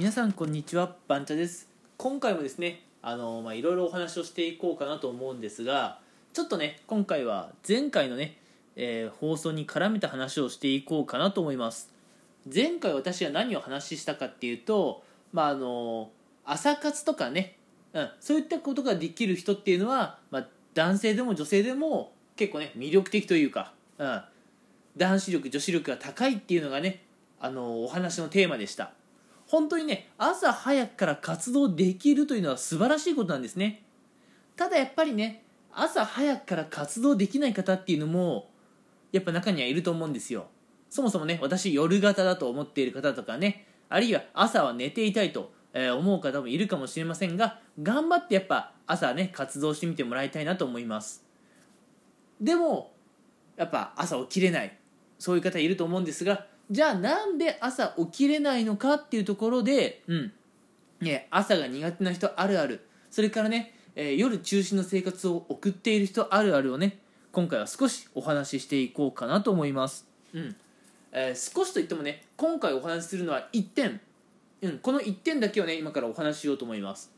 皆さんこんにちはバンチャです。今回もですねあのまあいろいろお話をしていこうかなと思うんですがちょっとね今回は前回のね、えー放送に絡めた話をしていこうかなと思います。前回私は何を話したかっていうとまああの朝活とかね、うん、そういったことができる人っていうのは、まあ、男性でも女性でも結構ね魅力的というか、うん、男子力女子力が高いっていうのがねあのお話のテーマでした。本当にね朝早くから活動できるというのは素晴らしいことなんですね。ただやっぱりね朝早くから活動できない方っていうのもやっぱ中にはいると思うんですよ。そもそもね私夜型だと思っている方とかねあるいは朝は寝ていたいと思う方もいるかもしれませんが頑張ってやっぱ朝ね活動してみてもらいたいなと思います。でもやっぱ朝起きれない。そういう方いると思うんですがじゃあなんで朝起きれないのかっていうところで、うん。ね、朝が苦手な人あるある。それからね、えー夜中心の生活を送っている人あるあるをね今回は少しお話ししていこうかなと思います、うん。えー少しといってもね今回お話しするのは1点、うん、この1点だけをね今からお話ししようと思います。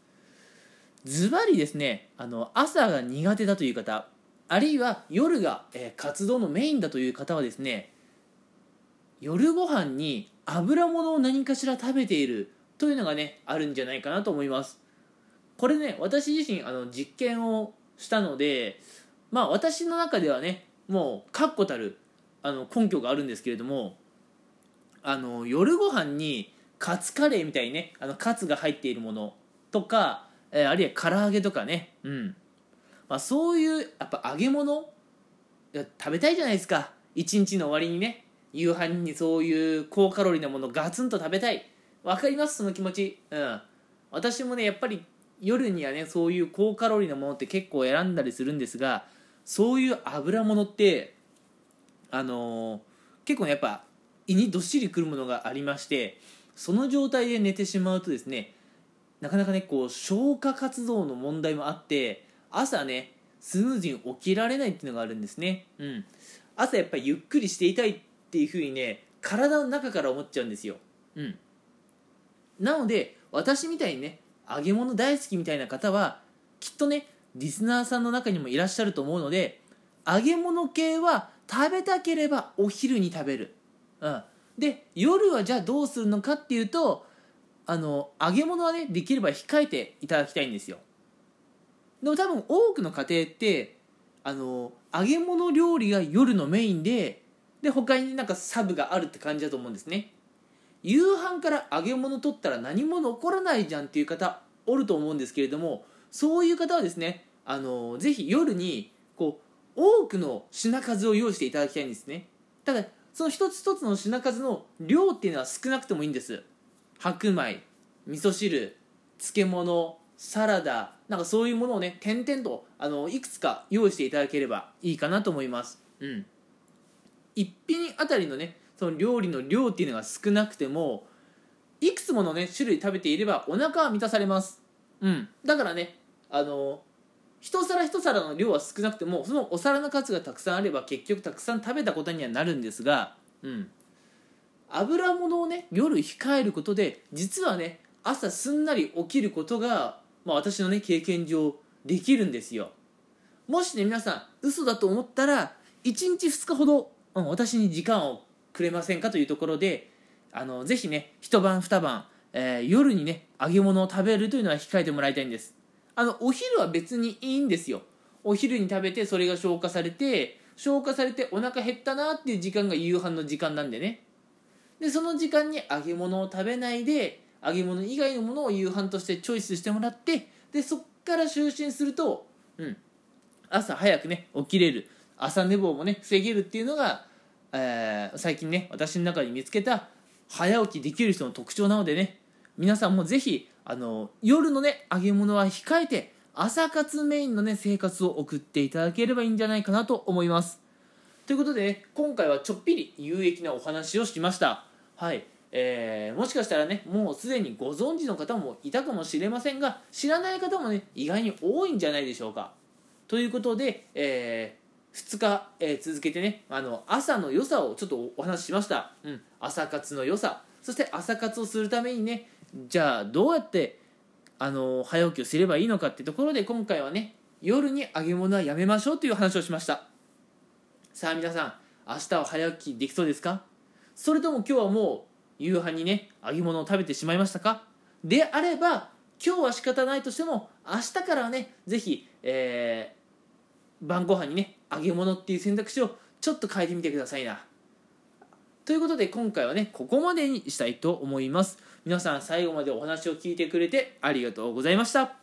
ズバリですねあの朝が苦手だという方あるいは夜が、えー活動のメインだという方はですね夜ご飯に油物を何かしら食べているというのがねあるんじゃないかなと思います。これね私自身あの実験をしたのでまあ私の中ではねもう確固たるあの根拠があるんですけれどもあの夜ご飯にカツカレーみたいにねあのカツが入っているものとか、えーあるいは唐揚げとかねうん。まあ、そういうやっぱ揚げ物食べたいじゃないですか。一日の終わりにね。夕飯にそういう高カロリーなものガツンと食べたい。わかります？その気持ち。うん。私もねやっぱり夜にはねそういう高カロリーなものって結構選んだりするんですがそういう油物ってあのー結構ねやっぱ胃にどっしりくるものがありましてその状態で寝てしまうとですねなかなかねこう消化活動の問題もあって朝ねスムーズに起きられないっていうのがあるんですね。うん。朝やっぱりゆっくりしていたいっていうふうにね体の中から思っちゃうんですよ。うん。なので私みたいにね揚げ物大好きみたいな方はきっとねリスナーさんの中にもいらっしゃると思うので揚げ物系は食べたければお昼に食べる、うん、で夜はじゃあどうするのかっていうとあの揚げ物はねできれば控えていただきたいんですよ。でも多分多くの家庭ってあの揚げ物料理が夜のメインでで他になんかサブがあるって感じだと思うんですね。夕飯から揚げ物取ったら何も残らないじゃんっていう方おると思うんですけれどもそういう方はですねあのぜひ夜にこう多くの品数を用意していただきたいんですね。ただその一つ一つの品数の量っていうのは少なくてもいいんです。白米味噌汁漬物サラダなんかそういうものをね点々とあのいくつか用意していただければいいかなと思います。うん。一品あたりのねその料理の量っていうのが少なくてもいくつものね種類食べていればお腹は満たされます。うん。だからねあの一皿一皿の量は少なくてもそのお皿の数がたくさんあれば結局たくさん食べたことにはなるんですがうん。油物をね夜控えることで実はね朝すんなり起きることが、まあ、私のね経験上できるんですよ。もしね皆さん嘘だと思ったら1日2日ほど、うん、私に時間をくれませんかというところであのぜひね一晩二晩、えー夜にね揚げ物を食べるというのは控えてもらいたいんです。あのお昼は別にいいんですよ。お昼に食べてそれが消化されて消化されてお腹減ったなっていう時間が夕飯の時間なんでね。でその時間に揚げ物を食べないで揚げ物以外のものを夕飯としてチョイスしてもらってでそっから就寝すると、うん、朝早くね起きれる。朝寝坊もね防げるっていうのが、えー最近ね私の中に見つけた早起きできる人の特徴なのでね皆さんもぜひあの夜のね揚げ物は控えて朝活メインのね生活を送っていただければいいんじゃないかなと思います。ということで、ね、今回はちょっぴり有益なお話をしました。はい。えーもしかしたらねもうすでにご存知の方もいたかもしれませんが知らない方もね意外に多いんじゃないでしょうか。ということで、え2日、えー続けてねあの朝の良さをちょっとお話ししました、うん、朝活の良さ。そして朝活をするためにねじゃあどうやってあの早起きをすればいいのかってところで今回はね夜に揚げ物はやめましょうという話をしました。さあ皆さん明日は早起きできそうですか？それとも今日はもう夕飯にね揚げ物を食べてしまいましたか？であれば今日は仕方ないとしても明日からはねぜひ、えー、晩ご飯にね揚げ物っていう選択肢をちょっと変えてみてくださいな。ということで今回はねここまでにしたいと思います。皆さん最後までお話を聞いてくれてありがとうございました。